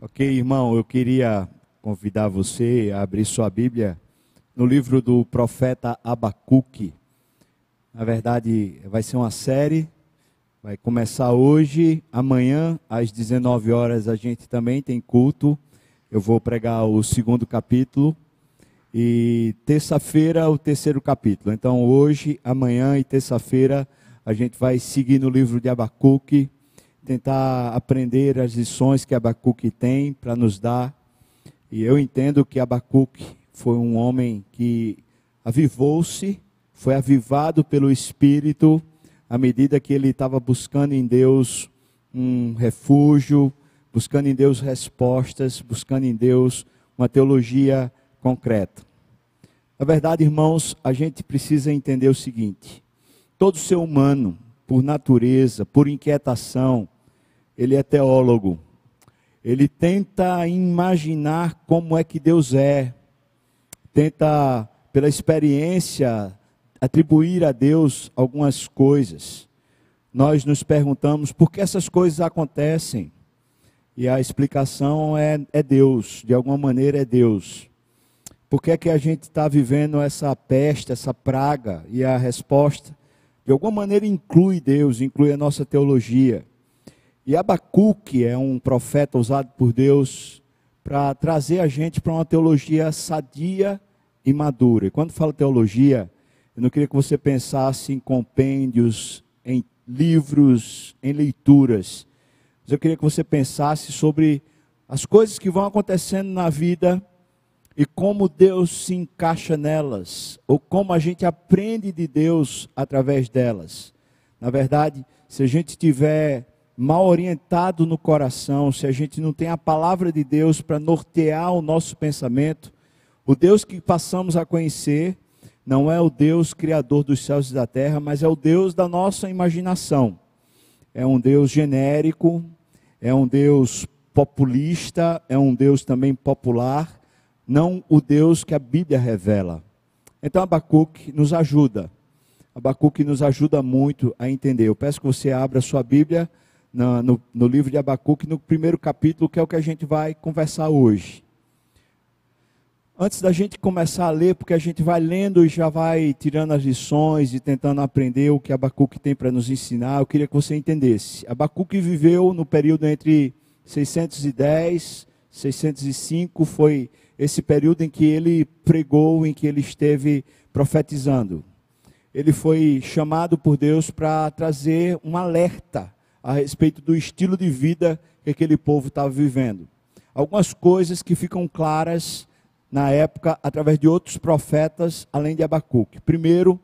Ok, irmão, eu queria convidar você a abrir sua Bíblia no livro do profeta Abacuque. Na verdade, vai ser uma série, vai começar hoje, amanhã, às 19 horas, a gente também tem culto. Eu vou pregar o segundo capítulo e terça-feira, o terceiro capítulo. Então, hoje, amanhã e terça-feira, a gente vai seguir no livro de Abacuque tentar aprender as lições que Abacuque tem para nos dar. E eu entendo que Abacuque foi um homem que avivou-se, foi avivado pelo Espírito à medida que ele estava buscando em Deus um refúgio, buscando em Deus respostas, buscando em Deus uma teologia concreta. Na verdade, irmãos, a gente precisa entender o seguinte: todo ser humano, por natureza, por inquietação, ele é teólogo. Ele tenta imaginar como é que Deus é. Tenta, pela experiência, atribuir a Deus algumas coisas. Nós nos perguntamos por que essas coisas acontecem. E a explicação é, é Deus, de alguma maneira é Deus. Por que é que a gente está vivendo essa peste, essa praga? E a resposta, de alguma maneira, inclui Deus, inclui a nossa teologia. E Abacuque é um profeta usado por Deus para trazer a gente para uma teologia sadia e madura. E quando falo teologia, eu não queria que você pensasse em compêndios, em livros, em leituras. Mas eu queria que você pensasse sobre as coisas que vão acontecendo na vida e como Deus se encaixa nelas, ou como a gente aprende de Deus através delas. Na verdade, se a gente tiver mal orientado no coração, se a gente não tem a palavra de Deus para nortear o nosso pensamento, o Deus que passamos a conhecer não é o Deus criador dos céus e da terra, mas é o Deus da nossa imaginação. É um Deus genérico, é um Deus populista, é um Deus também popular, não o Deus que a Bíblia revela. Então Abacuque nos ajuda. Abacuque nos ajuda muito a entender. Eu peço que você abra sua Bíblia no, no, no livro de Abacuque, no primeiro capítulo, que é o que a gente vai conversar hoje. Antes da gente começar a ler, porque a gente vai lendo e já vai tirando as lições e tentando aprender o que Abacuque tem para nos ensinar, eu queria que você entendesse. Abacuque viveu no período entre 610 605, foi esse período em que ele pregou, em que ele esteve profetizando. Ele foi chamado por Deus para trazer um alerta a respeito do estilo de vida que aquele povo estava vivendo. Algumas coisas que ficam claras na época através de outros profetas, além de Abacuque. Primeiro,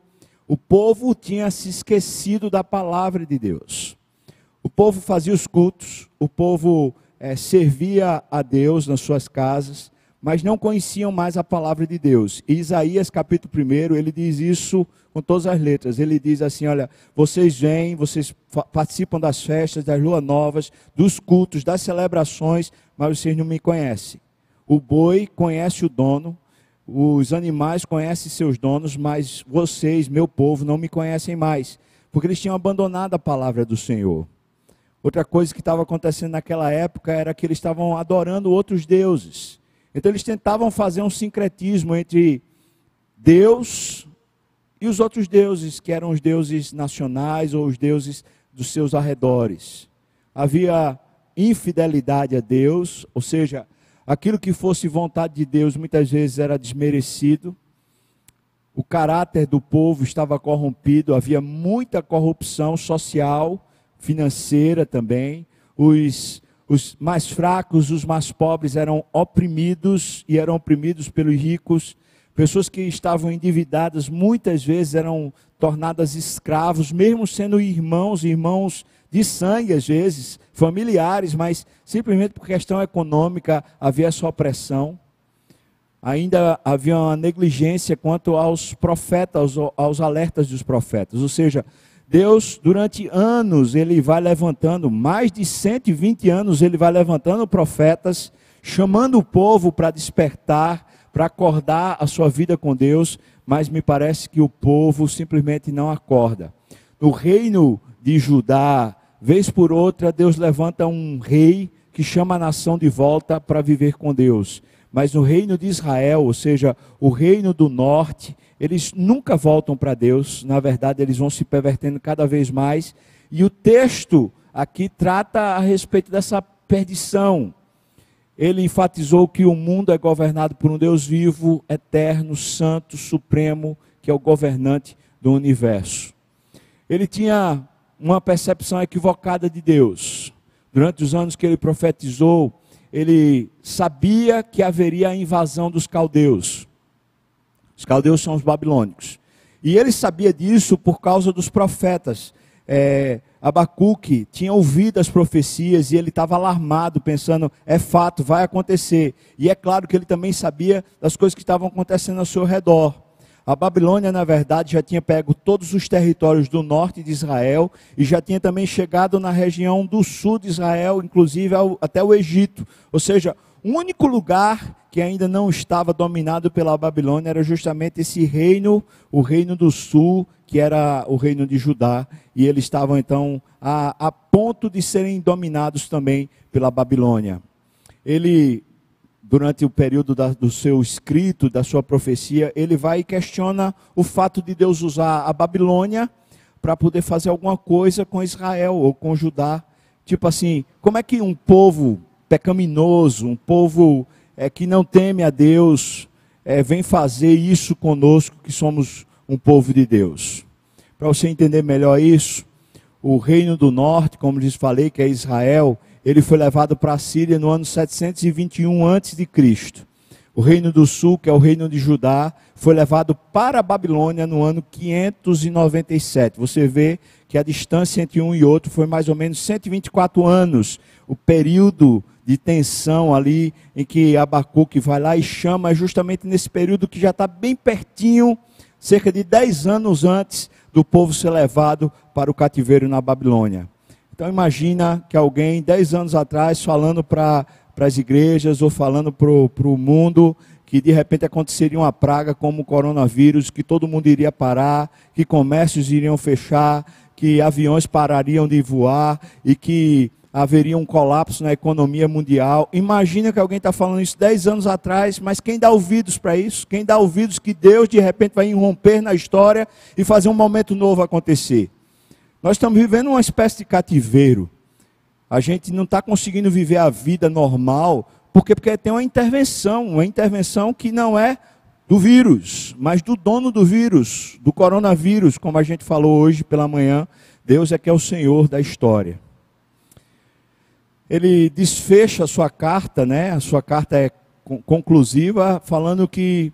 o povo tinha se esquecido da palavra de Deus. O povo fazia os cultos, o povo é, servia a Deus nas suas casas, mas não conheciam mais a palavra de Deus. E Isaías capítulo 1, ele diz isso com todas as letras. Ele diz assim: olha, vocês vêm, vocês participam das festas, das luas novas, dos cultos, das celebrações, mas vocês não me conhecem. O boi conhece o dono, os animais conhecem seus donos, mas vocês, meu povo, não me conhecem mais, porque eles tinham abandonado a palavra do Senhor. Outra coisa que estava acontecendo naquela época era que eles estavam adorando outros deuses. Então eles tentavam fazer um sincretismo entre Deus e os outros deuses, que eram os deuses nacionais ou os deuses dos seus arredores. Havia infidelidade a Deus, ou seja, aquilo que fosse vontade de Deus muitas vezes era desmerecido. O caráter do povo estava corrompido, havia muita corrupção social, financeira também. Os os mais fracos, os mais pobres eram oprimidos e eram oprimidos pelos ricos. Pessoas que estavam endividadas muitas vezes eram tornadas escravos, mesmo sendo irmãos, irmãos de sangue às vezes, familiares, mas simplesmente por questão econômica havia essa opressão. Ainda havia uma negligência quanto aos profetas, aos, aos alertas dos profetas, ou seja, Deus, durante anos, ele vai levantando, mais de 120 anos, ele vai levantando profetas, chamando o povo para despertar, para acordar a sua vida com Deus, mas me parece que o povo simplesmente não acorda. No reino de Judá, vez por outra, Deus levanta um rei que chama a nação de volta para viver com Deus. Mas no reino de Israel, ou seja, o reino do norte, eles nunca voltam para Deus, na verdade, eles vão se pervertendo cada vez mais. E o texto aqui trata a respeito dessa perdição. Ele enfatizou que o mundo é governado por um Deus vivo, eterno, santo, supremo, que é o governante do universo. Ele tinha uma percepção equivocada de Deus. Durante os anos que ele profetizou, ele sabia que haveria a invasão dos caldeus. Os caldeus são os babilônicos. E ele sabia disso por causa dos profetas. É, Abacuque tinha ouvido as profecias e ele estava alarmado, pensando: é fato, vai acontecer. E é claro que ele também sabia das coisas que estavam acontecendo ao seu redor. A Babilônia, na verdade, já tinha pego todos os territórios do norte de Israel e já tinha também chegado na região do sul de Israel, inclusive ao, até o Egito. Ou seja, o único lugar que ainda não estava dominado pela Babilônia era justamente esse reino, o reino do sul, que era o reino de Judá, e eles estavam então a, a ponto de serem dominados também pela Babilônia. Ele, durante o período da, do seu escrito, da sua profecia, ele vai e questiona o fato de Deus usar a Babilônia para poder fazer alguma coisa com Israel ou com Judá. Tipo assim, como é que um povo pecaminoso, um povo é, que não teme a Deus, é, vem fazer isso conosco, que somos um povo de Deus. Para você entender melhor isso, o reino do norte, como lhes falei, que é Israel, ele foi levado para a Síria no ano 721 a.C. O reino do sul, que é o reino de Judá, foi levado para a Babilônia no ano 597. Você vê que a distância entre um e outro foi mais ou menos 124 anos. O período de tensão ali em que Abacuque vai lá e chama é justamente nesse período que já está bem pertinho, cerca de 10 anos antes do povo ser levado para o cativeiro na Babilônia. Então imagina que alguém, 10 anos atrás, falando para as igrejas ou falando para o mundo que de repente aconteceria uma praga como o coronavírus, que todo mundo iria parar, que comércios iriam fechar, que aviões parariam de voar e que haveria um colapso na economia mundial. Imagina que alguém está falando isso 10 anos atrás, mas quem dá ouvidos para isso? Quem dá ouvidos que Deus de repente vai irromper na história e fazer um momento novo acontecer? Nós estamos vivendo uma espécie de cativeiro. A gente não está conseguindo viver a vida normal, porque, porque tem uma intervenção, uma intervenção que não é do vírus, mas do dono do vírus, do coronavírus, como a gente falou hoje pela manhã. Deus é que é o Senhor da história ele desfecha a sua carta, né? A sua carta é conclusiva, falando que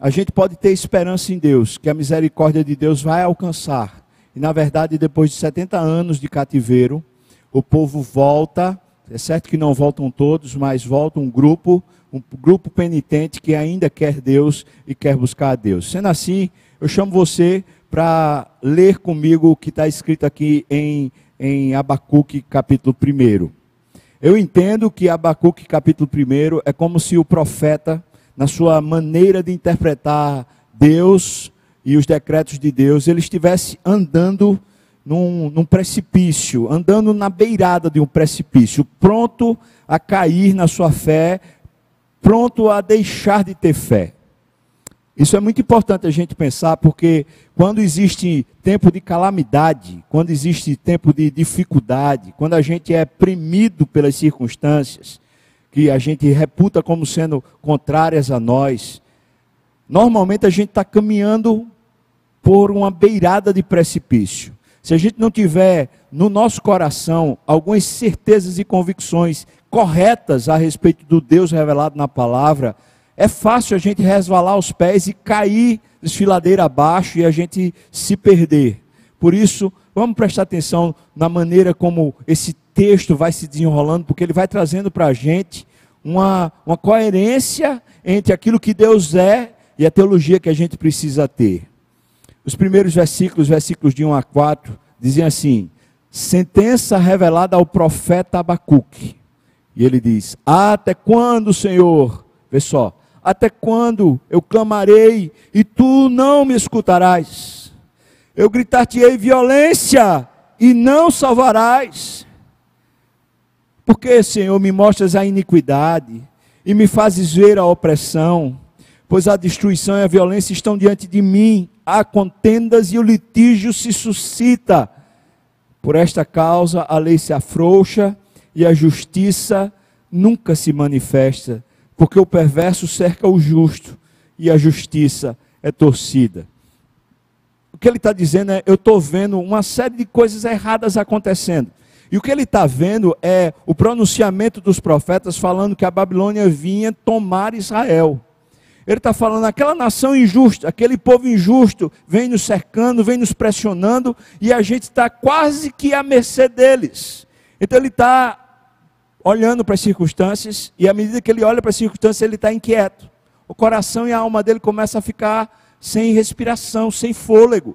a gente pode ter esperança em Deus, que a misericórdia de Deus vai alcançar. E na verdade, depois de 70 anos de cativeiro, o povo volta, é certo que não voltam todos, mas volta um grupo, um grupo penitente que ainda quer Deus e quer buscar a Deus. Sendo assim, eu chamo você para ler comigo o que está escrito aqui em, em Abacuque, capítulo 1. Eu entendo que Abacuque capítulo 1 é como se o profeta, na sua maneira de interpretar Deus e os decretos de Deus, ele estivesse andando num, num precipício, andando na beirada de um precipício, pronto a cair na sua fé, pronto a deixar de ter fé. Isso é muito importante a gente pensar, porque quando existe tempo de calamidade, quando existe tempo de dificuldade, quando a gente é premido pelas circunstâncias, que a gente reputa como sendo contrárias a nós, normalmente a gente está caminhando por uma beirada de precipício. Se a gente não tiver no nosso coração algumas certezas e convicções corretas a respeito do Deus revelado na palavra, é fácil a gente resvalar os pés e cair desfiladeira abaixo e a gente se perder. Por isso, vamos prestar atenção na maneira como esse texto vai se desenrolando, porque ele vai trazendo para a gente uma, uma coerência entre aquilo que Deus é e a teologia que a gente precisa ter. Os primeiros versículos, versículos de 1 a 4, dizem assim: sentença revelada ao profeta Abacuque. E ele diz: Até quando, Senhor? Vê só, até quando eu clamarei e tu não me escutarás? Eu gritar-te-ei violência e não salvarás. Por que, Senhor, me mostras a iniquidade e me fazes ver a opressão? Pois a destruição e a violência estão diante de mim, há contendas e o litígio se suscita. Por esta causa a lei se afrouxa e a justiça nunca se manifesta, porque o perverso cerca o justo e a justiça é torcida. O que ele está dizendo é: eu estou vendo uma série de coisas erradas acontecendo. E o que ele está vendo é o pronunciamento dos profetas falando que a Babilônia vinha tomar Israel. Ele está falando, aquela nação injusta, aquele povo injusto, vem nos cercando, vem nos pressionando, e a gente está quase que à mercê deles. Então ele está olhando para as circunstâncias, e à medida que ele olha para as circunstâncias, ele está inquieto. O coração e a alma dele começam a ficar sem respiração, sem fôlego.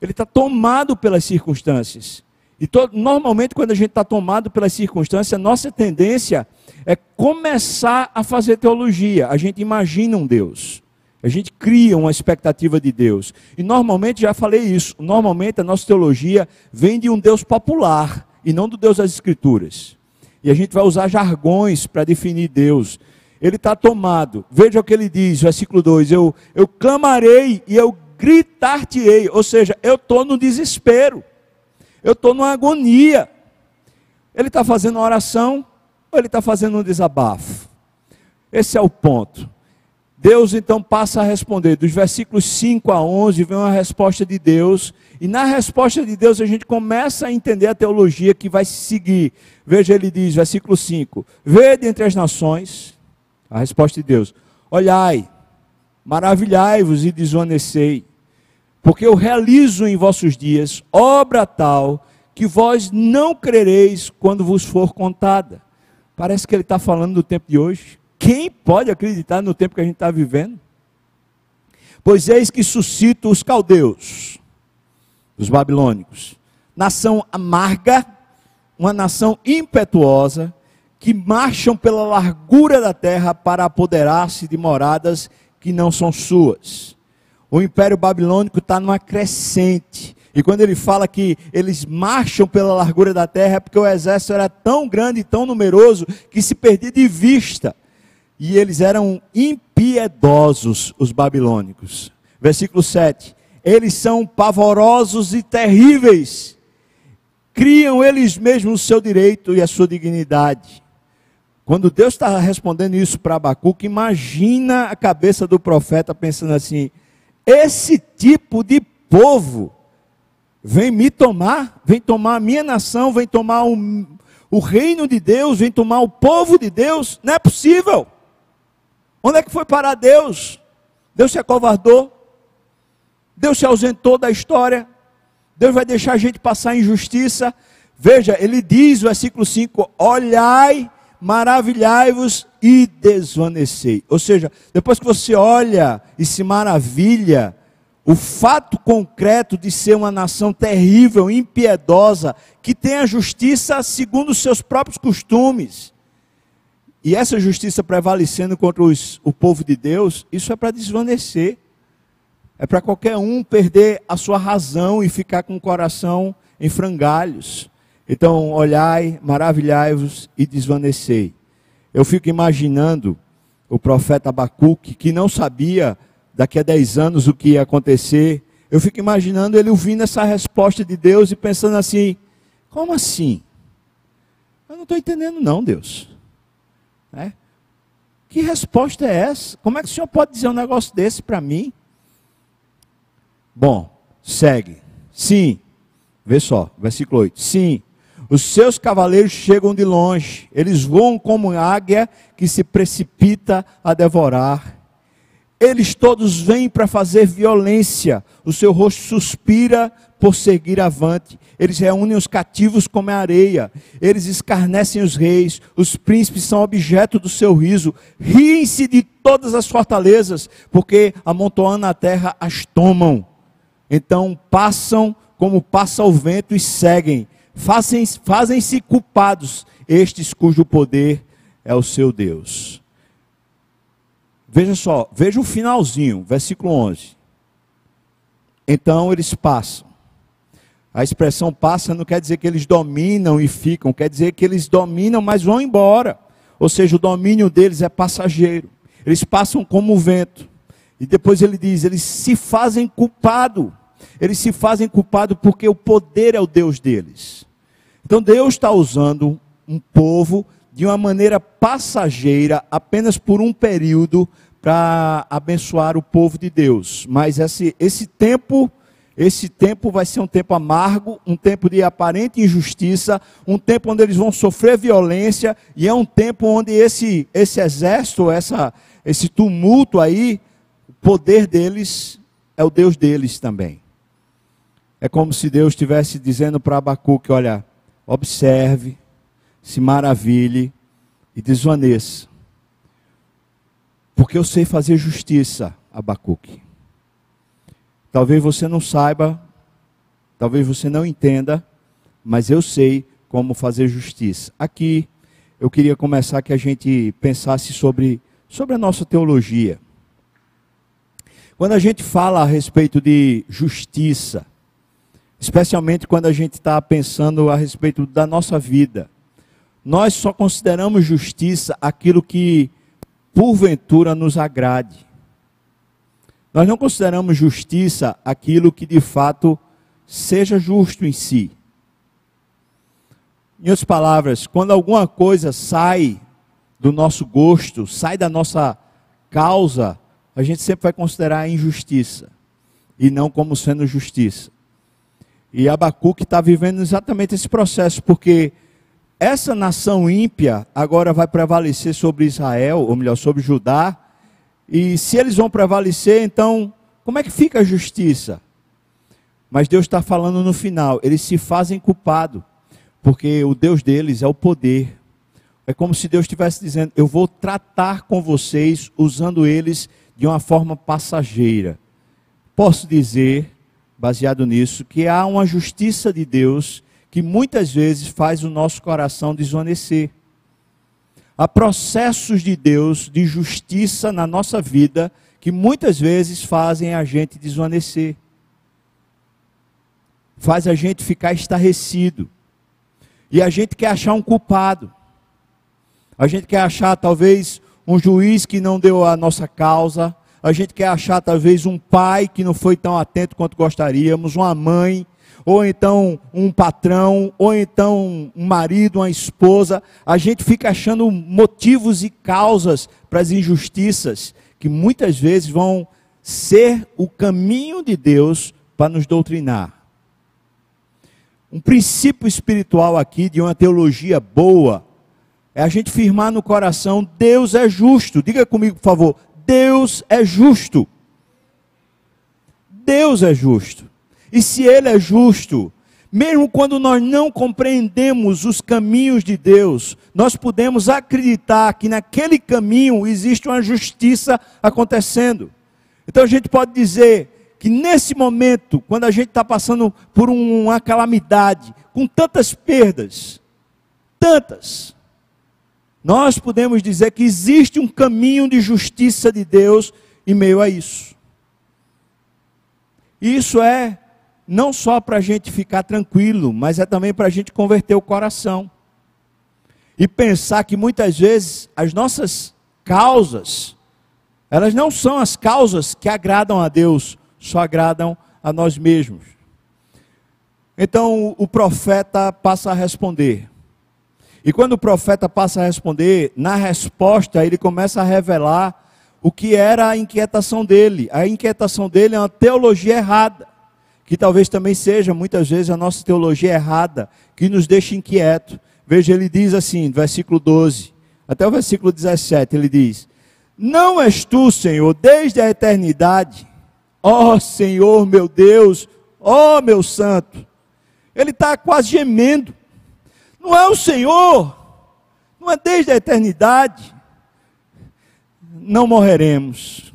Ele está tomado pelas circunstâncias. E normalmente, quando a gente está tomado pelas circunstâncias, nossa tendência é começar a fazer teologia. A gente imagina um Deus. A gente cria uma expectativa de Deus. E normalmente, já falei isso, normalmente a nossa teologia vem de um Deus popular e não do Deus das Escrituras. E a gente vai usar jargões para definir Deus. Ele está tomado. Veja o que ele diz, versículo 2: Eu, eu clamarei e eu gritar-te-ei. Ou seja, eu estou no desespero. Eu estou numa agonia. Ele está fazendo uma oração ou ele está fazendo um desabafo? Esse é o ponto. Deus então passa a responder. Dos versículos 5 a 11 vem uma resposta de Deus. E na resposta de Deus a gente começa a entender a teologia que vai se seguir. Veja, ele diz, versículo 5: Vede entre as nações, a resposta de Deus: Olhai, maravilhai-vos e desvanecei porque eu realizo em vossos dias obra tal que vós não crereis quando vos for contada. Parece que ele está falando do tempo de hoje. Quem pode acreditar no tempo que a gente está vivendo? Pois eis que suscito os caldeus, os babilônicos, nação amarga, uma nação impetuosa, que marcham pela largura da terra para apoderar-se de moradas que não são suas o Império Babilônico está numa crescente. E quando ele fala que eles marcham pela largura da terra, é porque o exército era tão grande e tão numeroso que se perdia de vista. E eles eram impiedosos, os babilônicos. Versículo 7. Eles são pavorosos e terríveis. Criam eles mesmos o seu direito e a sua dignidade. Quando Deus está respondendo isso para Abacuque, imagina a cabeça do profeta pensando assim: esse tipo de povo vem me tomar, vem tomar a minha nação, vem tomar o, o reino de Deus, vem tomar o povo de Deus. Não é possível. Onde é que foi parar Deus? Deus se acovardou. Deus se ausentou da história. Deus vai deixar a gente passar injustiça. Veja, ele diz, versículo 5: Olhai, maravilhai-vos e desvanecei. Ou seja, depois que você olha e se maravilha, o fato concreto de ser uma nação terrível, impiedosa, que tem a justiça segundo os seus próprios costumes, e essa justiça prevalecendo contra os, o povo de Deus, isso é para desvanecer. É para qualquer um perder a sua razão e ficar com o coração em frangalhos. Então, olhai, maravilhai-vos e desvanecei. Eu fico imaginando o profeta Abacuque, que não sabia daqui a 10 anos o que ia acontecer. Eu fico imaginando ele ouvindo essa resposta de Deus e pensando assim: como assim? Eu não estou entendendo, não, Deus. É? Que resposta é essa? Como é que o senhor pode dizer um negócio desse para mim? Bom, segue. Sim, vê só, versículo 8. Sim, os seus cavaleiros chegam de longe, eles voam como águia que se precipita a devorar. Eles todos vêm para fazer violência, o seu rosto suspira por seguir avante. Eles reúnem os cativos como a areia, eles escarnecem os reis, os príncipes são objeto do seu riso, riem-se de todas as fortalezas, porque amontoando a terra as tomam. Então passam como passa o vento e seguem fazem-se fazem culpados estes cujo poder é o seu Deus. Veja só, veja o finalzinho, versículo 11. Então eles passam. A expressão passa não quer dizer que eles dominam e ficam, quer dizer que eles dominam, mas vão embora. Ou seja, o domínio deles é passageiro. Eles passam como o vento. E depois ele diz: eles se fazem culpado. Eles se fazem culpado porque o poder é o Deus deles. Então Deus está usando um povo de uma maneira passageira, apenas por um período, para abençoar o povo de Deus. Mas esse, esse tempo, esse tempo vai ser um tempo amargo, um tempo de aparente injustiça, um tempo onde eles vão sofrer violência, e é um tempo onde esse, esse exército, essa, esse tumulto aí, o poder deles é o Deus deles também. É como se Deus estivesse dizendo para Abacuque: olha, observe, se maravilhe e desvaneça. Porque eu sei fazer justiça, Abacuque. Talvez você não saiba, talvez você não entenda, mas eu sei como fazer justiça. Aqui eu queria começar que a gente pensasse sobre, sobre a nossa teologia. Quando a gente fala a respeito de justiça, especialmente quando a gente está pensando a respeito da nossa vida, nós só consideramos justiça aquilo que porventura nos agrade. Nós não consideramos justiça aquilo que de fato seja justo em si. Em outras palavras, quando alguma coisa sai do nosso gosto, sai da nossa causa, a gente sempre vai considerar injustiça e não como sendo justiça. E Abacuque está vivendo exatamente esse processo, porque essa nação ímpia agora vai prevalecer sobre Israel, ou melhor, sobre Judá. E se eles vão prevalecer, então, como é que fica a justiça? Mas Deus está falando no final, eles se fazem culpado, porque o Deus deles é o poder. É como se Deus estivesse dizendo: Eu vou tratar com vocês usando eles de uma forma passageira. Posso dizer, baseado nisso, que há uma justiça de Deus que muitas vezes faz o nosso coração desvanecer. Há processos de Deus de justiça na nossa vida que muitas vezes fazem a gente desvanecer. Faz a gente ficar estarrecido. E a gente quer achar um culpado. A gente quer achar talvez um juiz que não deu a nossa causa. A gente quer achar talvez um pai que não foi tão atento quanto gostaríamos, uma mãe ou então um patrão, ou então um marido, uma esposa, a gente fica achando motivos e causas para as injustiças que muitas vezes vão ser o caminho de Deus para nos doutrinar. Um princípio espiritual aqui de uma teologia boa é a gente firmar no coração: Deus é justo. Diga comigo, por favor: Deus é justo. Deus é justo. E se Ele é justo, mesmo quando nós não compreendemos os caminhos de Deus, nós podemos acreditar que naquele caminho existe uma justiça acontecendo. Então a gente pode dizer que nesse momento, quando a gente está passando por uma calamidade, com tantas perdas, tantas, nós podemos dizer que existe um caminho de justiça de Deus em meio a isso. Isso é não só para a gente ficar tranquilo, mas é também para a gente converter o coração. E pensar que muitas vezes as nossas causas, elas não são as causas que agradam a Deus, só agradam a nós mesmos. Então o profeta passa a responder. E quando o profeta passa a responder, na resposta ele começa a revelar o que era a inquietação dele. A inquietação dele é uma teologia errada que talvez também seja muitas vezes a nossa teologia errada, que nos deixa inquieto. Veja, ele diz assim, versículo 12, até o versículo 17, ele diz: Não és tu, Senhor, desde a eternidade, ó Senhor meu Deus, ó meu santo. Ele está quase gemendo. Não é o Senhor, não é desde a eternidade. Não morreremos.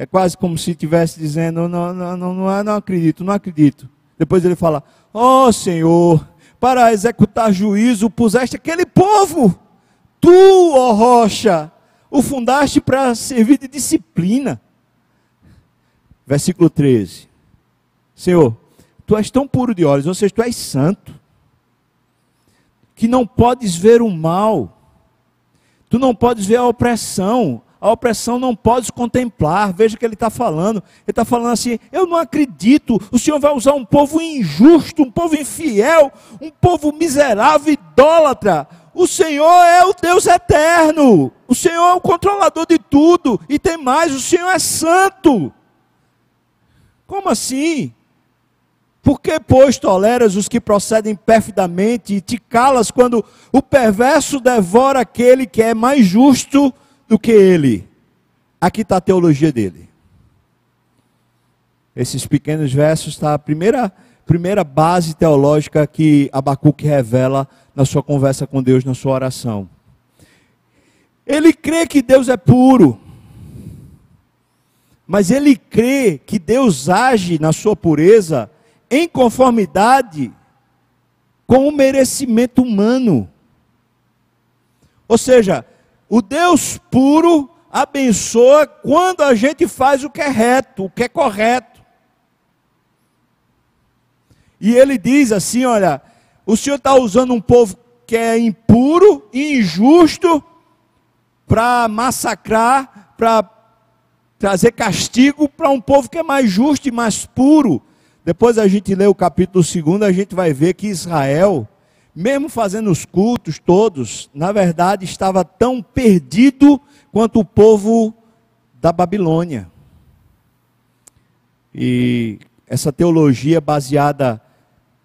É quase como se estivesse dizendo: não, não, não, não, acredito, não acredito. Depois ele fala: Ó oh, Senhor, para executar juízo puseste aquele povo. Tu, ó rocha, o fundaste para servir de disciplina. Versículo 13. Senhor, tu és tão puro de olhos, ou seja, tu és santo, que não podes ver o mal, tu não podes ver a opressão, a opressão não podes contemplar. Veja o que ele está falando. Ele está falando assim: eu não acredito, o Senhor vai usar um povo injusto, um povo infiel, um povo miserável, idólatra. O Senhor é o Deus eterno, o Senhor é o controlador de tudo, e tem mais: o Senhor é santo. Como assim? Por que, pois, toleras os que procedem perfidamente e te calas quando o perverso devora aquele que é mais justo do que ele? Aqui está a teologia dele. Esses pequenos versos está a primeira, primeira base teológica que Abacuque revela na sua conversa com Deus, na sua oração. Ele crê que Deus é puro mas ele crê que Deus age na sua pureza em conformidade com o merecimento humano. Ou seja, o Deus puro abençoa quando a gente faz o que é reto, o que é correto. E ele diz assim: olha, o Senhor está usando um povo que é impuro e injusto para massacrar, para trazer castigo para um povo que é mais justo e mais puro. Depois a gente lê o capítulo 2, a gente vai ver que Israel, mesmo fazendo os cultos todos, na verdade estava tão perdido quanto o povo da Babilônia. E essa teologia baseada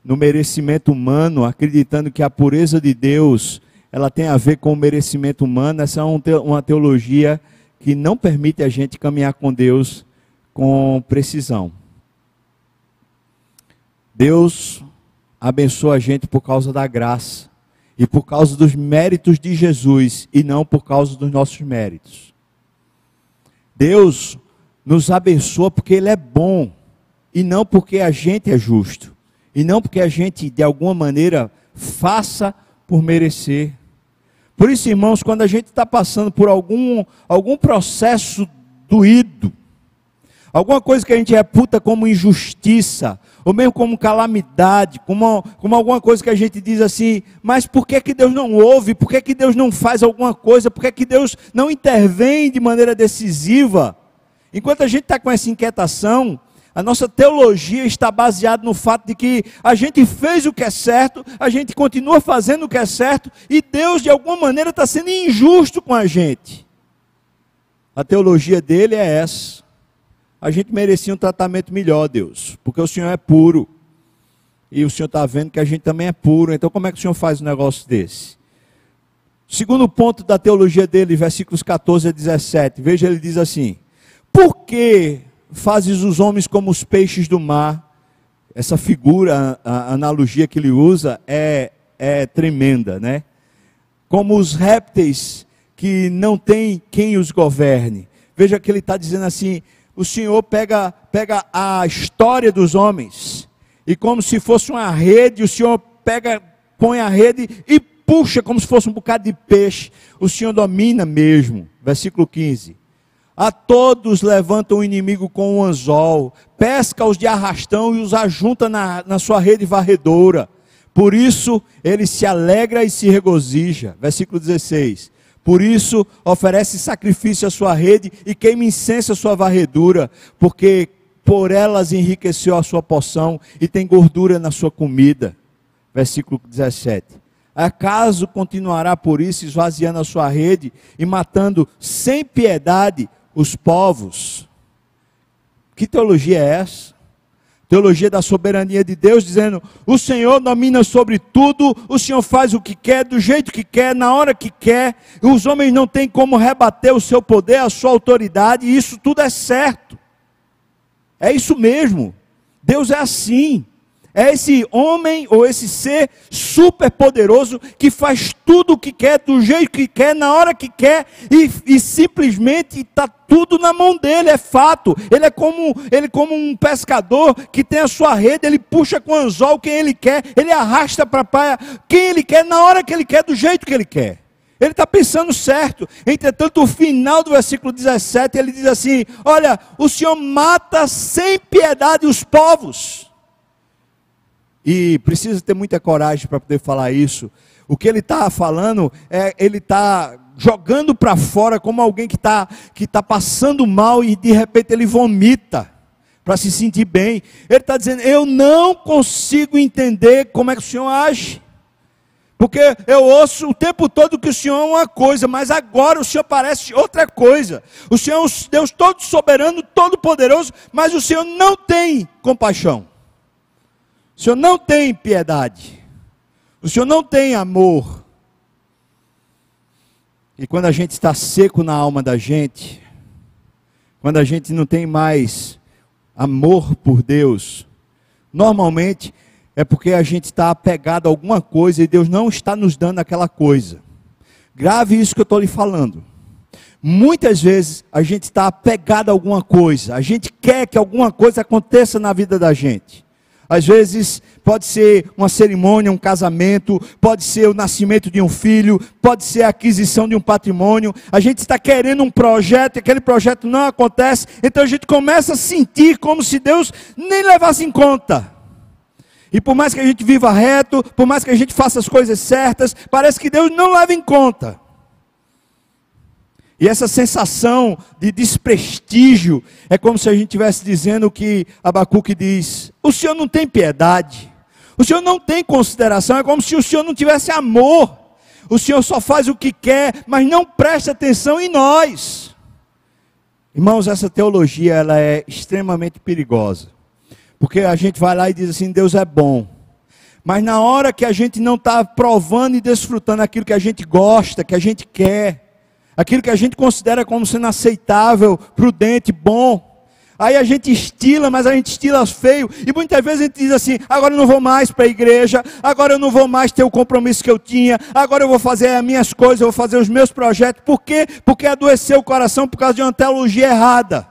no merecimento humano, acreditando que a pureza de Deus ela tem a ver com o merecimento humano, essa é uma teologia que não permite a gente caminhar com Deus com precisão. Deus abençoa a gente por causa da graça e por causa dos méritos de Jesus e não por causa dos nossos méritos. Deus nos abençoa porque Ele é bom e não porque a gente é justo e não porque a gente de alguma maneira faça por merecer. Por isso, irmãos, quando a gente está passando por algum, algum processo doído, alguma coisa que a gente reputa como injustiça, ou mesmo como calamidade, como, como alguma coisa que a gente diz assim, mas por que, que Deus não ouve? Por que, que Deus não faz alguma coisa? Por que, que Deus não intervém de maneira decisiva? Enquanto a gente está com essa inquietação, a nossa teologia está baseada no fato de que a gente fez o que é certo, a gente continua fazendo o que é certo, e Deus, de alguma maneira, está sendo injusto com a gente. A teologia dele é essa. A gente merecia um tratamento melhor, Deus, porque o Senhor é puro. E o Senhor está vendo que a gente também é puro. Então, como é que o Senhor faz um negócio desse? Segundo ponto da teologia dele, versículos 14 a 17. Veja, ele diz assim: Por que fazes os homens como os peixes do mar. Essa figura, a analogia que ele usa é, é tremenda, né? Como os répteis que não tem quem os governe. Veja que ele está dizendo assim: o Senhor pega, pega a história dos homens, e como se fosse uma rede, o Senhor pega, põe a rede e puxa como se fosse um bocado de peixe. O Senhor domina mesmo. Versículo 15. A todos levanta o inimigo com um anzol, pesca-os de arrastão e os ajunta na, na sua rede varredora. Por isso ele se alegra e se regozija. Versículo 16. Por isso oferece sacrifício à sua rede e queima incenso à sua varredura, porque por elas enriqueceu a sua poção e tem gordura na sua comida. Versículo 17. Acaso continuará por isso esvaziando a sua rede e matando sem piedade os povos. Que teologia é essa? Teologia da soberania de Deus, dizendo: o Senhor domina sobre tudo, o Senhor faz o que quer, do jeito que quer, na hora que quer, os homens não têm como rebater o seu poder, a sua autoridade, e isso tudo é certo. É isso mesmo. Deus é assim. É esse homem ou esse ser super poderoso que faz tudo o que quer, do jeito que quer, na hora que quer e, e simplesmente está tudo na mão dele, é fato. Ele é como ele é como um pescador que tem a sua rede, ele puxa com anzol quem ele quer, ele arrasta para a praia quem ele quer, na hora que ele quer, do jeito que ele quer. Ele está pensando certo. Entretanto, o final do versículo 17, ele diz assim: Olha, o Senhor mata sem piedade os povos. E precisa ter muita coragem para poder falar isso. O que ele está falando é ele está jogando para fora como alguém que está que tá passando mal e de repente ele vomita para se sentir bem. Ele está dizendo: Eu não consigo entender como é que o Senhor age. Porque eu ouço o tempo todo que o Senhor é uma coisa, mas agora o Senhor parece outra coisa. O Senhor é um Deus todo soberano, todo poderoso, mas o Senhor não tem compaixão. O Senhor não tem piedade. O Senhor não tem amor. E quando a gente está seco na alma da gente, quando a gente não tem mais amor por Deus, normalmente é porque a gente está apegado a alguma coisa e Deus não está nos dando aquela coisa. Grave isso que eu estou lhe falando. Muitas vezes a gente está apegado a alguma coisa, a gente quer que alguma coisa aconteça na vida da gente. Às vezes pode ser uma cerimônia, um casamento, pode ser o nascimento de um filho, pode ser a aquisição de um patrimônio. A gente está querendo um projeto e aquele projeto não acontece, então a gente começa a sentir como se Deus nem levasse em conta. E por mais que a gente viva reto, por mais que a gente faça as coisas certas, parece que Deus não leva em conta. E essa sensação de desprestígio é como se a gente estivesse dizendo que Abacuque diz: o Senhor não tem piedade, o Senhor não tem consideração, é como se o Senhor não tivesse amor, o Senhor só faz o que quer, mas não presta atenção em nós. Irmãos, essa teologia ela é extremamente perigosa. Porque a gente vai lá e diz assim: Deus é bom. Mas na hora que a gente não está provando e desfrutando aquilo que a gente gosta, que a gente quer, aquilo que a gente considera como sendo aceitável, prudente, bom, aí a gente estila, mas a gente estila feio, e muitas vezes a gente diz assim: agora eu não vou mais para a igreja, agora eu não vou mais ter o compromisso que eu tinha, agora eu vou fazer as minhas coisas, eu vou fazer os meus projetos, por quê? Porque adoeceu o coração por causa de uma teologia errada.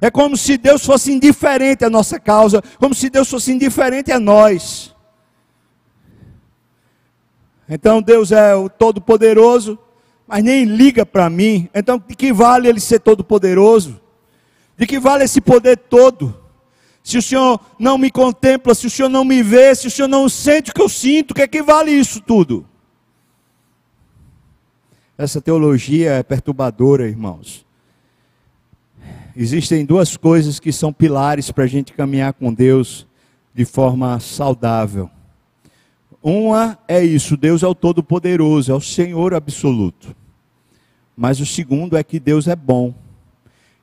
É como se Deus fosse indiferente à nossa causa, como se Deus fosse indiferente a nós. Então Deus é o Todo-Poderoso, mas nem liga para mim. Então de que vale ele ser Todo-Poderoso? De que vale esse poder todo? Se o Senhor não me contempla, se o Senhor não me vê, se o Senhor não sente o que eu sinto, o que é que vale isso tudo? Essa teologia é perturbadora, irmãos existem duas coisas que são pilares para a gente caminhar com Deus de forma saudável. Uma é isso: Deus é o Todo-Poderoso, é o Senhor absoluto. Mas o segundo é que Deus é bom.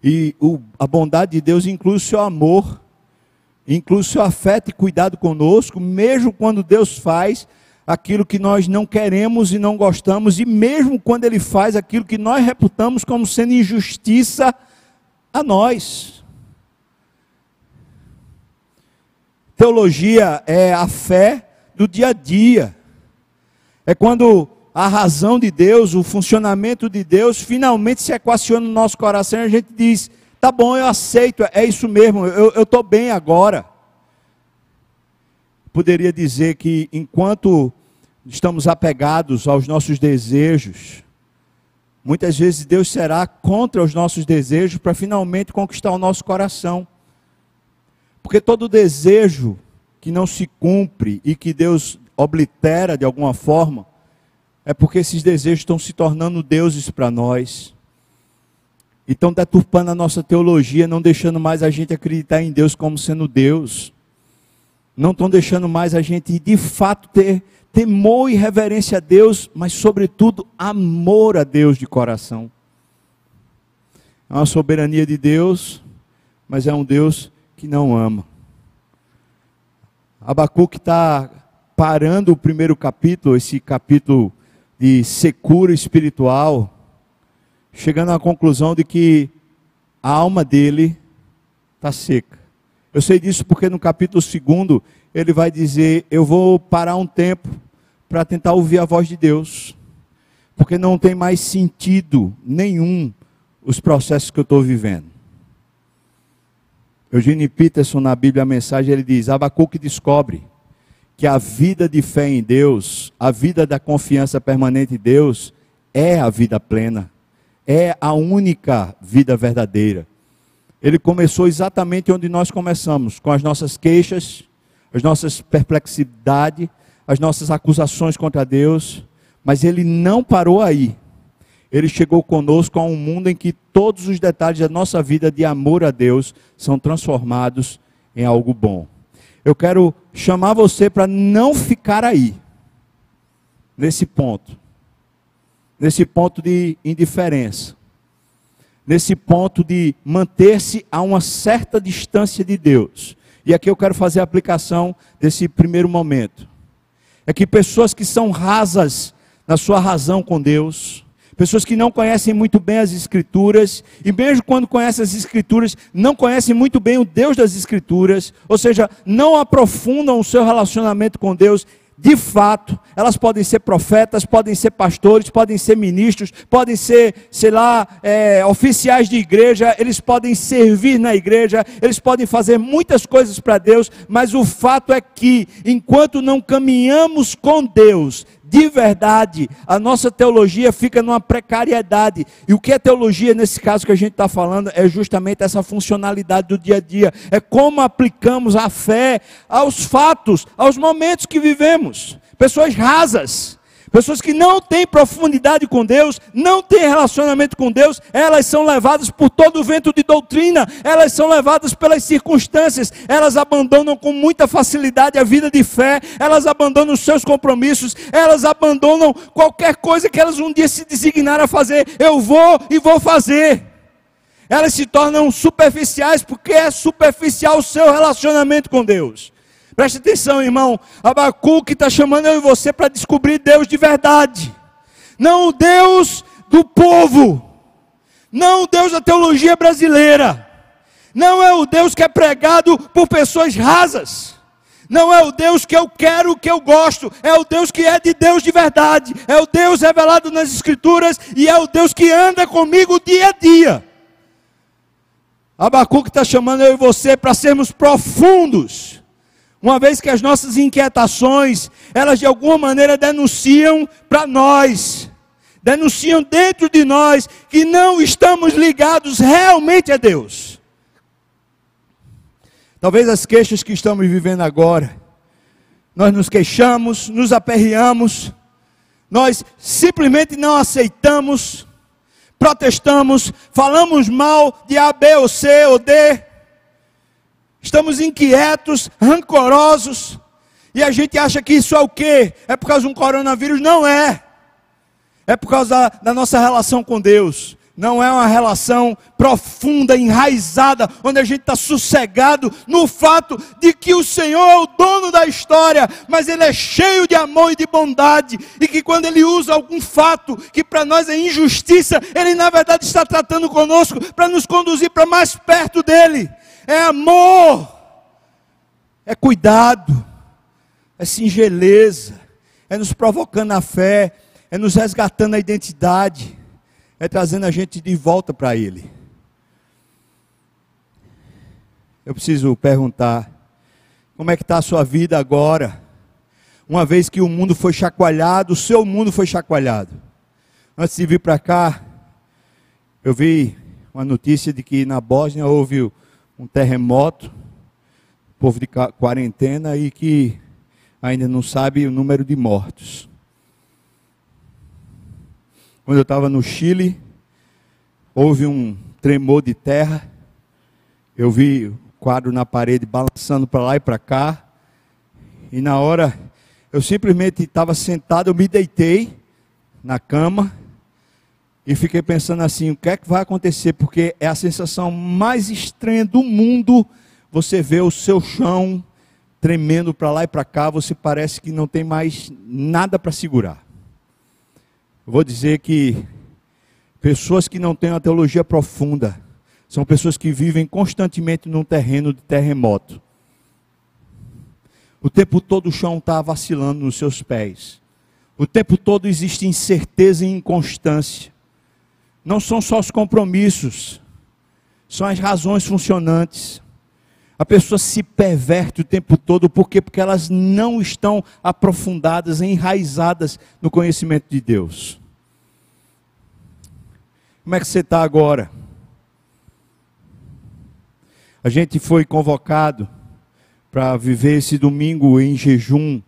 E o, a bondade de Deus inclui o seu amor, inclui o seu afeto e cuidado conosco, mesmo quando Deus faz aquilo que nós não queremos e não gostamos, e mesmo quando Ele faz aquilo que nós reputamos como sendo injustiça a nós. Teologia é a fé do dia a dia. É quando a razão de Deus, o funcionamento de Deus, finalmente se equaciona no nosso coração e a gente diz: tá bom, eu aceito, é isso mesmo, eu estou bem agora. Poderia dizer que enquanto estamos apegados aos nossos desejos, Muitas vezes Deus será contra os nossos desejos para finalmente conquistar o nosso coração. Porque todo desejo que não se cumpre e que Deus oblitera de alguma forma, é porque esses desejos estão se tornando deuses para nós. E estão deturpando a nossa teologia, não deixando mais a gente acreditar em Deus como sendo Deus. Não estão deixando mais a gente de fato ter temor e reverência a Deus, mas sobretudo amor a Deus de coração. É uma soberania de Deus, mas é um Deus que não ama. Abacuque está parando o primeiro capítulo, esse capítulo de secura espiritual, chegando à conclusão de que a alma dele está seca. Eu sei disso porque no capítulo segundo ele vai dizer: Eu vou parar um tempo para tentar ouvir a voz de Deus, porque não tem mais sentido nenhum os processos que eu estou vivendo. Eugênio Peterson, na Bíblia, a mensagem, ele diz: Abacuque descobre que a vida de fé em Deus, a vida da confiança permanente em Deus, é a vida plena, é a única vida verdadeira. Ele começou exatamente onde nós começamos, com as nossas queixas, as nossas perplexidades, as nossas acusações contra Deus, mas ele não parou aí. Ele chegou conosco a um mundo em que todos os detalhes da nossa vida de amor a Deus são transformados em algo bom. Eu quero chamar você para não ficar aí, nesse ponto, nesse ponto de indiferença, nesse ponto de manter-se a uma certa distância de Deus. E aqui eu quero fazer a aplicação desse primeiro momento. É que pessoas que são rasas na sua razão com Deus, pessoas que não conhecem muito bem as Escrituras, e mesmo quando conhecem as Escrituras, não conhecem muito bem o Deus das Escrituras, ou seja, não aprofundam o seu relacionamento com Deus. De fato, elas podem ser profetas, podem ser pastores, podem ser ministros, podem ser, sei lá, é, oficiais de igreja, eles podem servir na igreja, eles podem fazer muitas coisas para Deus, mas o fato é que, enquanto não caminhamos com Deus, de verdade, a nossa teologia fica numa precariedade. E o que é teologia nesse caso que a gente está falando é justamente essa funcionalidade do dia a dia. É como aplicamos a fé aos fatos, aos momentos que vivemos. Pessoas rasas Pessoas que não têm profundidade com Deus, não têm relacionamento com Deus, elas são levadas por todo o vento de doutrina, elas são levadas pelas circunstâncias, elas abandonam com muita facilidade a vida de fé, elas abandonam os seus compromissos, elas abandonam qualquer coisa que elas um dia se designaram a fazer. Eu vou e vou fazer. Elas se tornam superficiais porque é superficial o seu relacionamento com Deus. Preste atenção, irmão. Abacuque está chamando eu e você para descobrir Deus de verdade. Não o Deus do povo. Não o Deus da teologia brasileira. Não é o Deus que é pregado por pessoas rasas. Não é o Deus que eu quero, que eu gosto. É o Deus que é de Deus de verdade. É o Deus revelado nas Escrituras. E é o Deus que anda comigo dia a dia. Abacuque está chamando eu e você para sermos profundos uma vez que as nossas inquietações, elas de alguma maneira denunciam para nós, denunciam dentro de nós que não estamos ligados realmente a Deus. Talvez as queixas que estamos vivendo agora, nós nos queixamos, nos aperreamos, nós simplesmente não aceitamos, protestamos, falamos mal de A, B ou C ou D, estamos inquietos, rancorosos, e a gente acha que isso é o quê? É por causa de um coronavírus? Não é. É por causa da, da nossa relação com Deus. Não é uma relação profunda, enraizada, onde a gente está sossegado no fato de que o Senhor é o dono da história, mas Ele é cheio de amor e de bondade, e que quando Ele usa algum fato que para nós é injustiça, Ele na verdade está tratando conosco para nos conduzir para mais perto dEle é amor, é cuidado, é singeleza, é nos provocando a fé, é nos resgatando a identidade, é trazendo a gente de volta para Ele. Eu preciso perguntar, como é que está a sua vida agora? Uma vez que o mundo foi chacoalhado, o seu mundo foi chacoalhado. Antes de vir para cá, eu vi uma notícia de que na Bósnia houve um terremoto, povo de quarentena e que ainda não sabe o número de mortos. Quando eu estava no Chile, houve um tremor de terra. Eu vi o quadro na parede balançando para lá e para cá. E na hora, eu simplesmente estava sentado, eu me deitei na cama e fiquei pensando assim: o que é que vai acontecer? Porque é a sensação mais estranha do mundo. Você vê o seu chão tremendo para lá e para cá, você parece que não tem mais nada para segurar. Vou dizer que pessoas que não têm uma teologia profunda são pessoas que vivem constantemente num terreno de terremoto. O tempo todo o chão está vacilando nos seus pés. O tempo todo existe incerteza e inconstância não são só os compromissos, são as razões funcionantes. A pessoa se perverte o tempo todo, por quê? Porque elas não estão aprofundadas, enraizadas no conhecimento de Deus. Como é que você está agora? A gente foi convocado para viver esse domingo em jejum,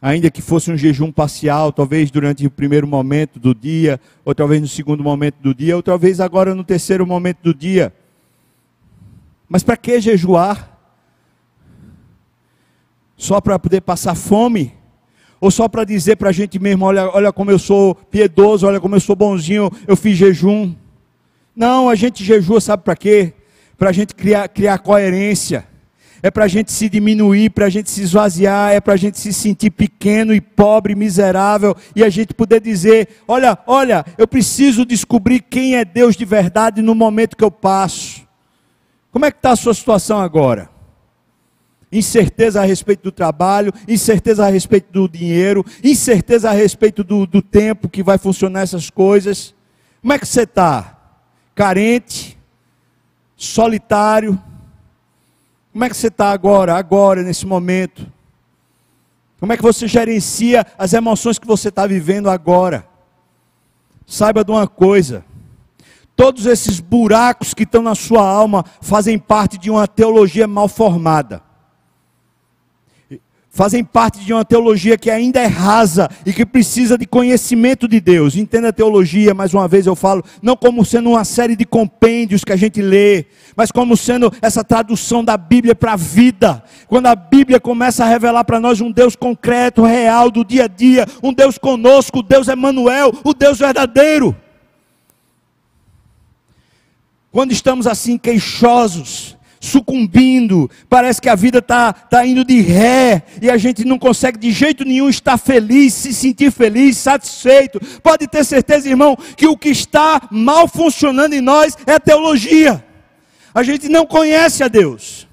ainda que fosse um jejum parcial, talvez durante o primeiro momento do dia, ou talvez no segundo momento do dia, ou talvez agora no terceiro momento do dia. Mas para que jejuar? Só para poder passar fome? Ou só para dizer para a gente mesmo: olha, olha como eu sou piedoso, olha como eu sou bonzinho, eu fiz jejum. Não, a gente jejua, sabe para quê? Para a gente criar, criar coerência. É para a gente se diminuir, para a gente se esvaziar, é para a gente se sentir pequeno e pobre, miserável, e a gente poder dizer: olha, olha, eu preciso descobrir quem é Deus de verdade no momento que eu passo. Como é que está a sua situação agora? incerteza a respeito do trabalho, incerteza a respeito do dinheiro, incerteza a respeito do, do tempo que vai funcionar essas coisas. Como é que você está? Carente? Solitário? Como é que você está agora, agora, nesse momento? Como é que você gerencia as emoções que você está vivendo agora? Saiba de uma coisa: todos esses buracos que estão na sua alma fazem parte de uma teologia mal formada fazem parte de uma teologia que ainda é rasa e que precisa de conhecimento de Deus. Entenda a teologia, mais uma vez eu falo, não como sendo uma série de compêndios que a gente lê, mas como sendo essa tradução da Bíblia para a vida. Quando a Bíblia começa a revelar para nós um Deus concreto, real, do dia a dia, um Deus conosco, o Deus Emanuel, o Deus verdadeiro. Quando estamos assim queixosos, sucumbindo, parece que a vida está tá indo de ré e a gente não consegue de jeito nenhum estar feliz, se sentir feliz, satisfeito. Pode ter certeza, irmão, que o que está mal funcionando em nós é a teologia. A gente não conhece a Deus.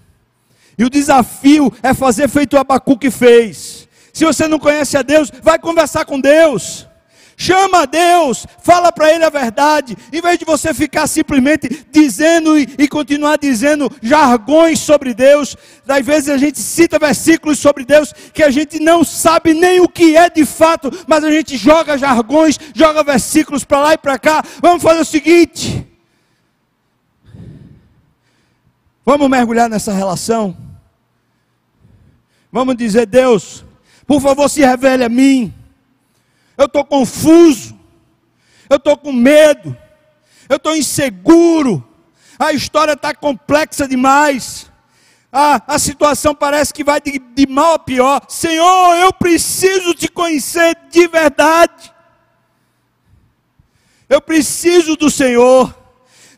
E o desafio é fazer feito o Abacuque fez. Se você não conhece a Deus, vai conversar com Deus. Chama a Deus, fala para Ele a verdade, em vez de você ficar simplesmente dizendo e, e, continuar dizendo jargões sobre Deus. Às vezes a gente cita versículos sobre Deus que a gente não sabe nem o que é de fato, mas a gente joga jargões, joga versículos para lá e para cá. Vamos fazer o seguinte: vamos mergulhar nessa relação. Vamos dizer, Deus, por favor, se revele a mim eu estou confuso, eu estou com medo, eu estou inseguro, a história está complexa demais, a, a situação parece que vai de, de mal a pior. Senhor, eu preciso te conhecer de verdade, eu preciso do Senhor,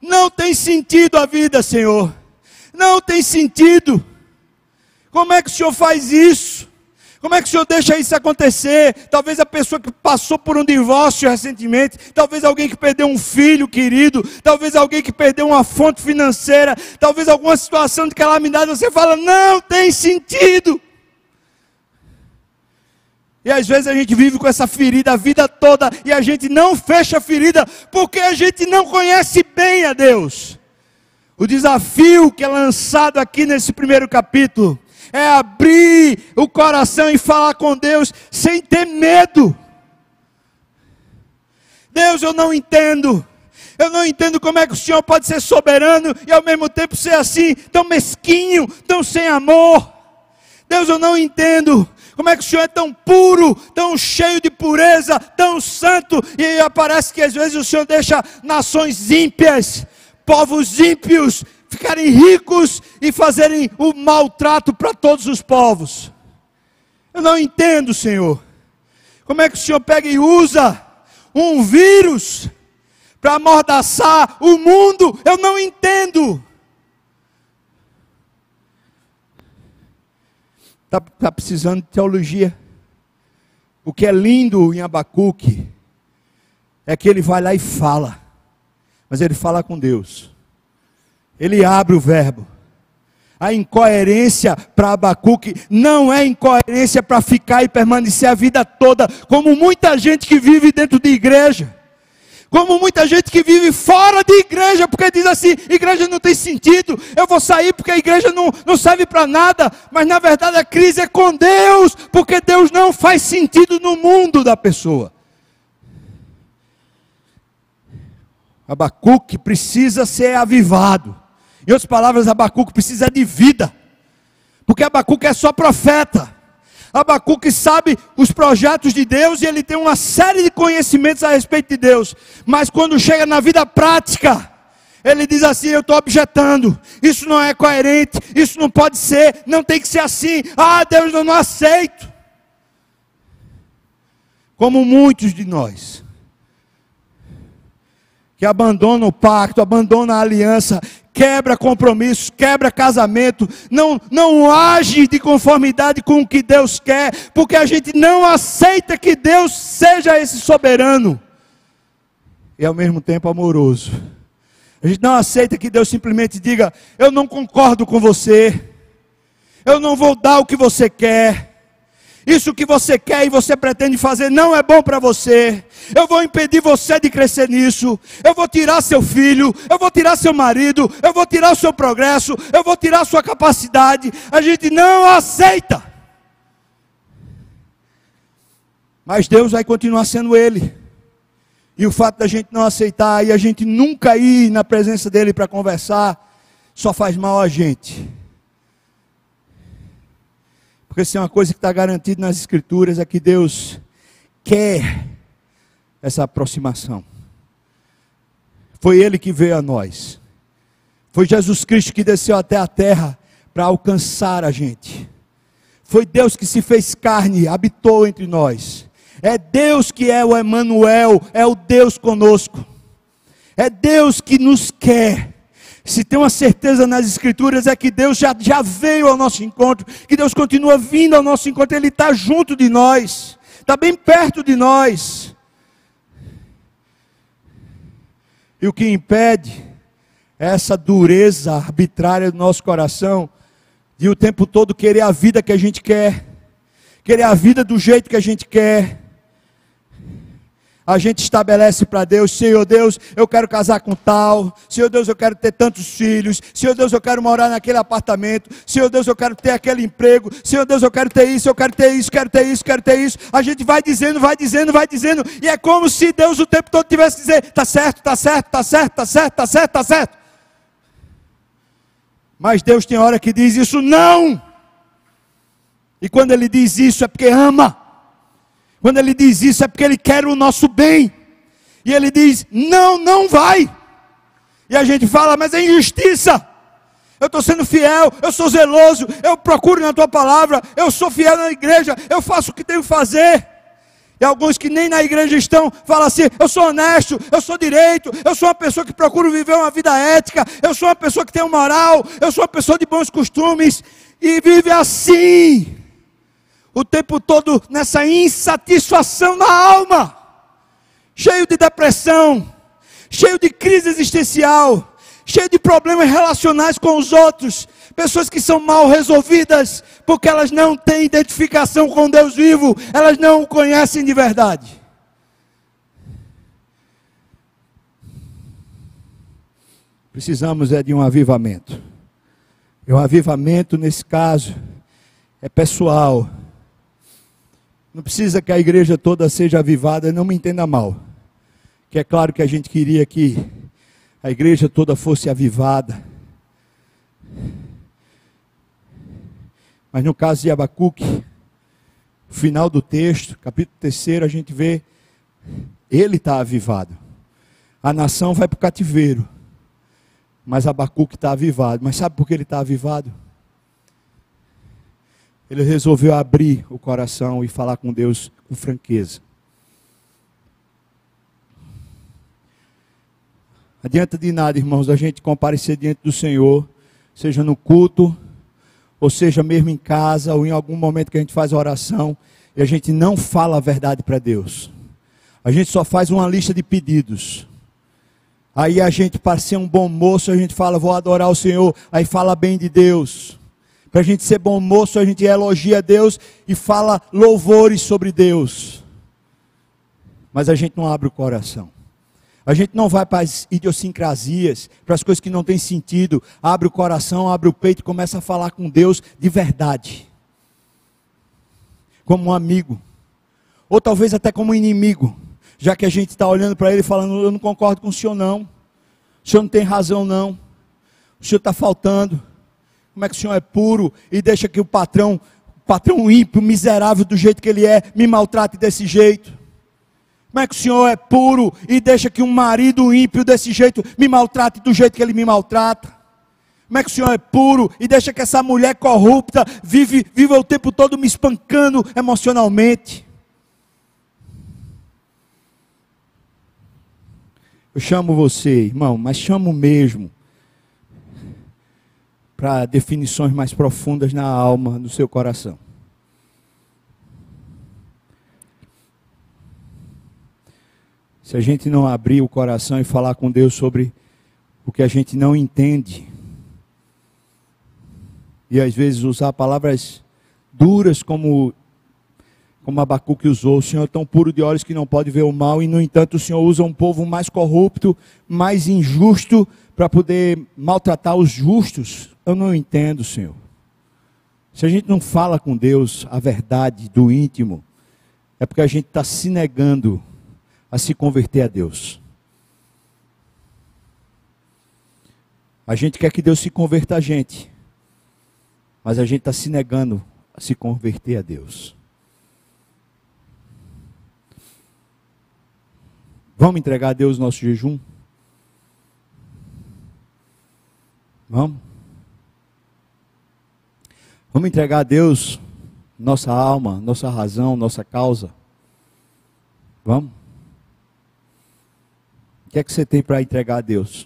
não tem sentido a vida, Senhor, não tem sentido. Como é que o Senhor faz isso? Como é que o Senhor deixa isso acontecer? Talvez a pessoa que passou por um divórcio recentemente, talvez alguém que perdeu um filho querido, talvez alguém que perdeu uma fonte financeira, talvez alguma situação de calamidade, você fala, não tem sentido. E às vezes a gente vive com essa ferida a vida toda e a gente não fecha a ferida porque a gente não conhece bem a Deus. O desafio que é lançado aqui nesse primeiro capítulo é abrir o coração e falar com Deus sem ter medo. Deus, eu não entendo. Eu não entendo como é que o Senhor pode ser soberano e ao mesmo tempo ser assim, tão mesquinho, tão sem amor. Deus, eu não entendo. Como é que o Senhor é tão puro, tão cheio de pureza, tão santo, e parece que às vezes o Senhor deixa nações ímpias, povos ímpios, ficarem ricos e fazerem o maltrato para todos os povos. Eu não entendo, Senhor. Como é que o Senhor pega e usa um vírus para amordaçar o mundo? Eu não entendo. Está tá precisando de teologia. O que é lindo em Abacuque é que ele vai lá e fala, mas ele fala com Deus. Ele abre o verbo. A incoerência para Abacuque não é incoerência para ficar e permanecer a vida toda, como muita gente que vive dentro de igreja. Como muita gente que vive fora de igreja, porque diz assim: igreja não tem sentido, eu vou sair porque a igreja não, não serve para nada. Mas na verdade a crise é com Deus, porque Deus não faz sentido no mundo da pessoa. Abacuque precisa ser avivado. Em outras palavras, Abacuque precisa de vida. Porque Abacuque é só profeta. Abacuque sabe os projetos de Deus e ele tem uma série de conhecimentos a respeito de Deus. Mas quando chega na vida prática, ele diz assim: Eu estou objetando, isso não é coerente, isso não pode ser, não tem que ser assim. Ah, Deus, eu não aceito. Como muitos de nós que abandonam o pacto, abandonam a aliança, quebra compromissos, quebra casamento, não, não age de conformidade com o que Deus quer, porque a gente não aceita que Deus seja esse soberano e ao mesmo tempo amoroso. A gente não aceita que Deus simplesmente diga: Eu não concordo com você, eu não vou dar o que você quer. Isso que você quer e você pretende fazer não é bom para você. Eu vou impedir você de crescer nisso. Eu vou tirar seu filho, eu vou tirar seu marido, eu vou tirar o seu progresso, eu vou tirar sua capacidade. A gente não aceita. Mas Deus vai continuar sendo Ele. E o fato da gente não aceitar e a gente nunca ir na presença dele para conversar, só faz mal a gente. Porque se é uma coisa que está garantida nas Escrituras é que Deus quer essa aproximação. Foi Ele que veio a nós. Foi Jesus Cristo que desceu até a terra para alcançar a gente. Foi Deus que se fez carne, habitou entre nós. É Deus que é o Emanuel, é o Deus conosco. É Deus que nos quer. Se tem uma certeza nas Escrituras é que Deus já, já veio ao nosso encontro, que Deus continua vindo ao nosso encontro, Ele está junto de nós, está bem perto de nós. E o que impede é essa dureza arbitrária do nosso coração, de o tempo todo querer a vida que a gente quer, querer a vida do jeito que a gente quer a gente estabelece para Deus, Senhor Deus, eu quero casar com tal, Senhor Deus, eu quero ter tantos filhos, Senhor Deus, eu quero morar naquele apartamento, Senhor Deus, eu quero ter aquele emprego, Senhor Deus, eu quero ter isso, eu quero ter isso, quero ter isso, quero ter isso. A gente vai dizendo, vai dizendo, vai dizendo, e é como se Deus o tempo todo tivesse que dizer: tá certo, tá certo, tá certo, tá certo, tá certo, tá certo. Mas Deus tem hora que diz isso não. E quando ele diz isso é porque ama. Quando ele diz isso é porque ele quer o nosso bem. E ele diz: não, não vai. E a gente fala, mas é injustiça. Eu estou sendo fiel, eu sou zeloso, eu procuro na tua palavra, eu sou fiel na igreja, eu faço o que tenho que fazer. E alguns que nem na igreja estão, falam assim: eu sou honesto, eu sou direito, eu sou uma pessoa que procuro viver uma vida ética, eu sou uma pessoa que tem moral, eu sou uma pessoa de bons costumes, e vive assim o tempo todo nessa insatisfação na alma, cheio de depressão, cheio de crise existencial, cheio de problemas relacionais com os outros, pessoas que são mal resolvidas, porque elas não têm identificação com Deus vivo, elas não o conhecem de verdade. Precisamos é de um avivamento. E um avivamento, nesse caso, é pessoal não precisa que a igreja toda seja avivada, não me entenda mal. Que é claro que a gente queria que a igreja toda fosse avivada. Mas no caso de Abacuque, final do texto, capítulo 3, a gente vê ele está avivado. A nação vai para o cativeiro. Mas Abacuque está avivado. Mas sabe por que ele está avivado? Ele resolveu abrir o coração e falar com Deus com franqueza. Adianta de nada, irmãos, a gente comparecer diante do Senhor, seja no culto, ou seja mesmo em casa, ou em algum momento que a gente faz a oração, e a gente não fala a verdade para Deus. A gente só faz uma lista de pedidos. Aí a gente, para ser um bom moço, a gente fala, vou adorar o Senhor, aí fala bem de Deus. Para a gente ser bom moço, a gente elogia Deus e fala louvores sobre Deus. Mas a gente não abre o coração. A gente não vai para as idiosincrasias, para as coisas que não têm sentido. Abre o coração, abre o peito e começa a falar com Deus de verdade. Como um amigo. Ou talvez até como um inimigo. Já que a gente está olhando para ele e falando: Eu não concordo com o senhor, não. O senhor não tem razão, não. O senhor está faltando. Como é que o Senhor é puro e deixa que o patrão, o patrão ímpio, miserável do jeito que ele é, me maltrate desse jeito? Como é que o Senhor é puro e deixa que um marido ímpio desse jeito me maltrate do jeito que ele me maltrata? Como é que o Senhor é puro e deixa que essa mulher corrupta vive, vive o tempo todo me espancando emocionalmente? Eu chamo você, irmão, mas chamo mesmo para definições mais profundas na alma, no seu coração. Se a gente não abrir o coração e falar com Deus sobre o que a gente não entende, e às vezes usar palavras duras como como Abacuque usou, o Senhor é tão puro de olhos que não pode ver o mal, e no entanto o Senhor usa um povo mais corrupto, mais injusto, para poder maltratar os justos. Eu não entendo, Senhor. Se a gente não fala com Deus a verdade do íntimo, é porque a gente está se negando a se converter a Deus. A gente quer que Deus se converta a gente, mas a gente está se negando a se converter a Deus. Vamos entregar a Deus nosso jejum? Vamos? Vamos entregar a Deus nossa alma, nossa razão, nossa causa? Vamos? O que é que você tem para entregar a Deus?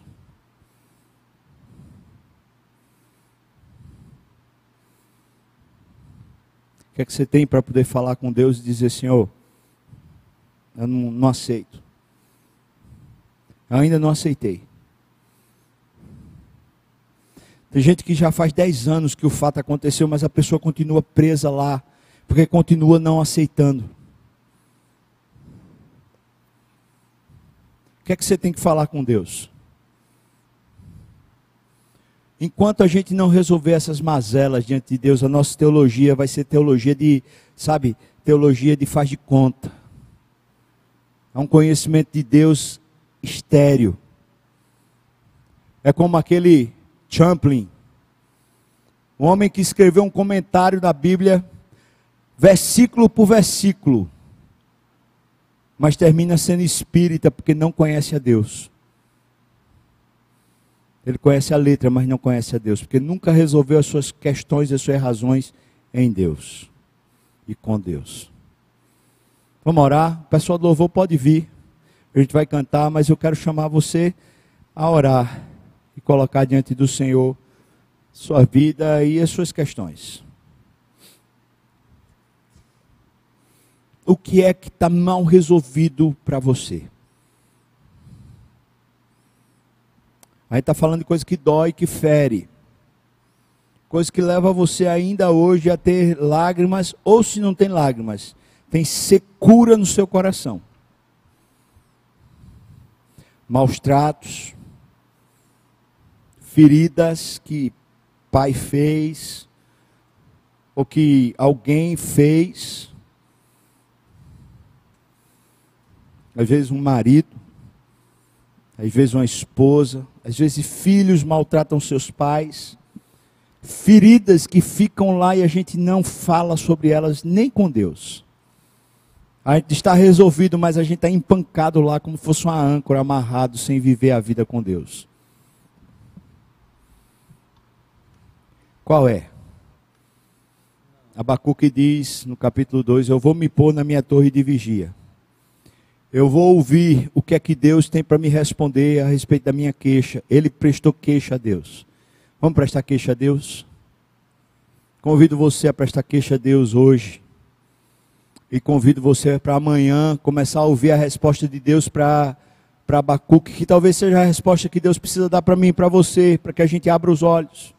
O que é que você tem para poder falar com Deus e dizer, Senhor, eu não, não aceito. Ainda não aceitei. Tem gente que já faz 10 anos que o fato aconteceu, mas a pessoa continua presa lá, porque continua não aceitando. O que é que você tem que falar com Deus? Enquanto a gente não resolver essas mazelas diante de Deus, a nossa teologia vai ser teologia de, sabe, teologia de faz de conta. É um conhecimento de Deus estéreo. É como aquele Champlin, um homem que escreveu um comentário da Bíblia, versículo por versículo, mas termina sendo espírita porque não conhece a Deus. Ele conhece a letra, mas não conhece a Deus, porque nunca resolveu as suas questões e as suas razões em Deus e com Deus. Vamos orar? O pessoal do louvor pode vir a gente vai cantar, mas eu quero chamar você a orar e colocar diante do Senhor sua vida e as suas questões. O que é que está mal resolvido para você? A gente está falando de coisa que dói, que fere. Coisa que leva você ainda hoje a ter lágrimas, ou se não tem lágrimas, tem secura no seu coração maus tratos, feridas que pai fez, ou que alguém fez, às vezes um marido, às vezes uma esposa, às vezes filhos maltratam seus pais, feridas que ficam lá e a gente não fala sobre elas nem com Deus. A gente está resolvido, mas a gente está empancado lá como se fosse uma âncora, amarrado, sem viver a vida com Deus. Qual é? Abacuque diz no capítulo 2: Eu vou me pôr na minha torre de vigia. Eu vou ouvir o que é que Deus tem para me responder a respeito da minha queixa. Ele prestou queixa a Deus. Vamos prestar queixa a Deus? Convido você a prestar queixa a Deus hoje. E convido você para amanhã começar a ouvir a resposta de Deus para Abacuque, que talvez seja a resposta que Deus precisa dar para mim e para você, para que a gente abra os olhos.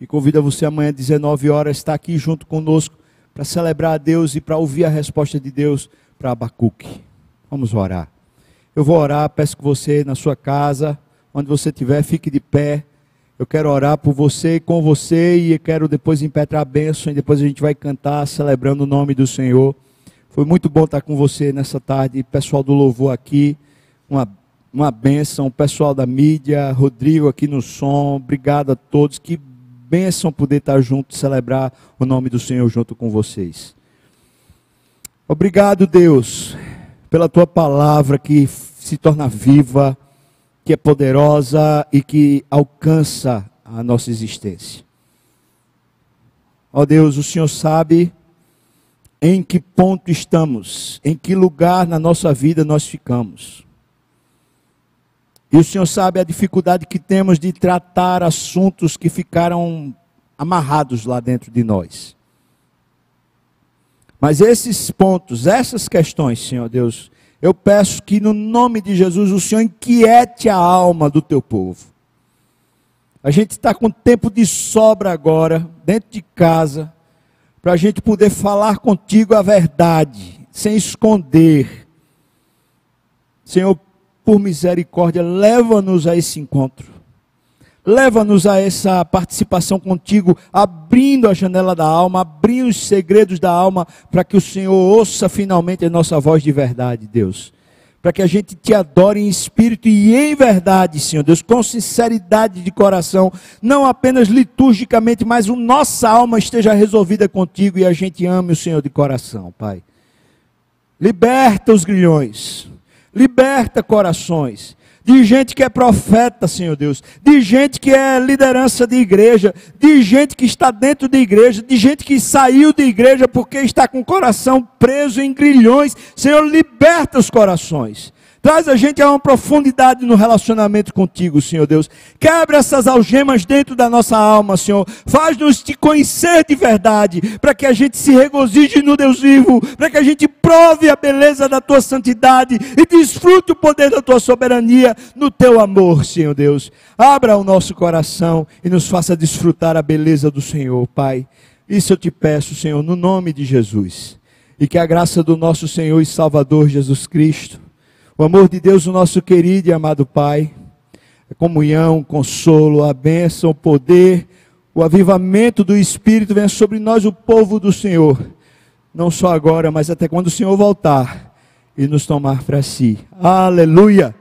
E convido você amanhã às 19 horas estar aqui junto conosco para celebrar a Deus e para ouvir a resposta de Deus para Abacuque. Vamos orar. Eu vou orar, peço que você na sua casa, onde você estiver, fique de pé. Eu quero orar por você e com você e quero depois impetrar a bênção e depois a gente vai cantar celebrando o nome do Senhor. Foi muito bom estar com você nessa tarde, pessoal do louvor aqui, uma, uma bênção, pessoal da mídia, Rodrigo aqui no som, obrigado a todos, que bênção poder estar junto, celebrar o nome do Senhor junto com vocês. Obrigado, Deus, pela tua palavra que se torna viva, que é poderosa e que alcança a nossa existência. Ó Deus, o Senhor sabe em que ponto estamos, em que lugar na nossa vida nós ficamos. E o Senhor sabe a dificuldade que temos de tratar assuntos que ficaram amarrados lá dentro de nós. Mas esses pontos, essas questões, Senhor Deus, eu peço que no nome de Jesus o Senhor inquiete a alma do teu povo. A gente está com tempo de sobra agora, dentro de casa, para a gente poder falar contigo a verdade, sem esconder. Senhor, por misericórdia, leva-nos a esse encontro. Leva-nos a essa participação contigo, abrindo a janela da alma, abrindo os segredos da alma, para que o Senhor ouça finalmente a nossa voz de verdade, Deus. Para que a gente te adore em espírito e em verdade, Senhor Deus, com sinceridade de coração, não apenas liturgicamente, mas a nossa alma esteja resolvida contigo e a gente ame o Senhor de coração, Pai. Liberta os grilhões, Liberta corações. De gente que é profeta, Senhor Deus. De gente que é liderança de igreja. De gente que está dentro de igreja. De gente que saiu de igreja porque está com o coração preso em grilhões. Senhor, liberta os corações. Traz a gente a uma profundidade no relacionamento contigo, Senhor Deus. Quebra essas algemas dentro da nossa alma, Senhor. Faz-nos te conhecer de verdade, para que a gente se regozije no Deus vivo, para que a gente prove a beleza da tua santidade e desfrute o poder da tua soberania no teu amor, Senhor Deus. Abra o nosso coração e nos faça desfrutar a beleza do Senhor, Pai. Isso eu te peço, Senhor, no nome de Jesus. E que a graça do nosso Senhor e Salvador Jesus Cristo o amor de Deus, o nosso querido e amado Pai, a comunhão, o consolo, a bênção, o poder, o avivamento do Espírito venha sobre nós, o povo do Senhor, não só agora, mas até quando o Senhor voltar e nos tomar para si. Aleluia!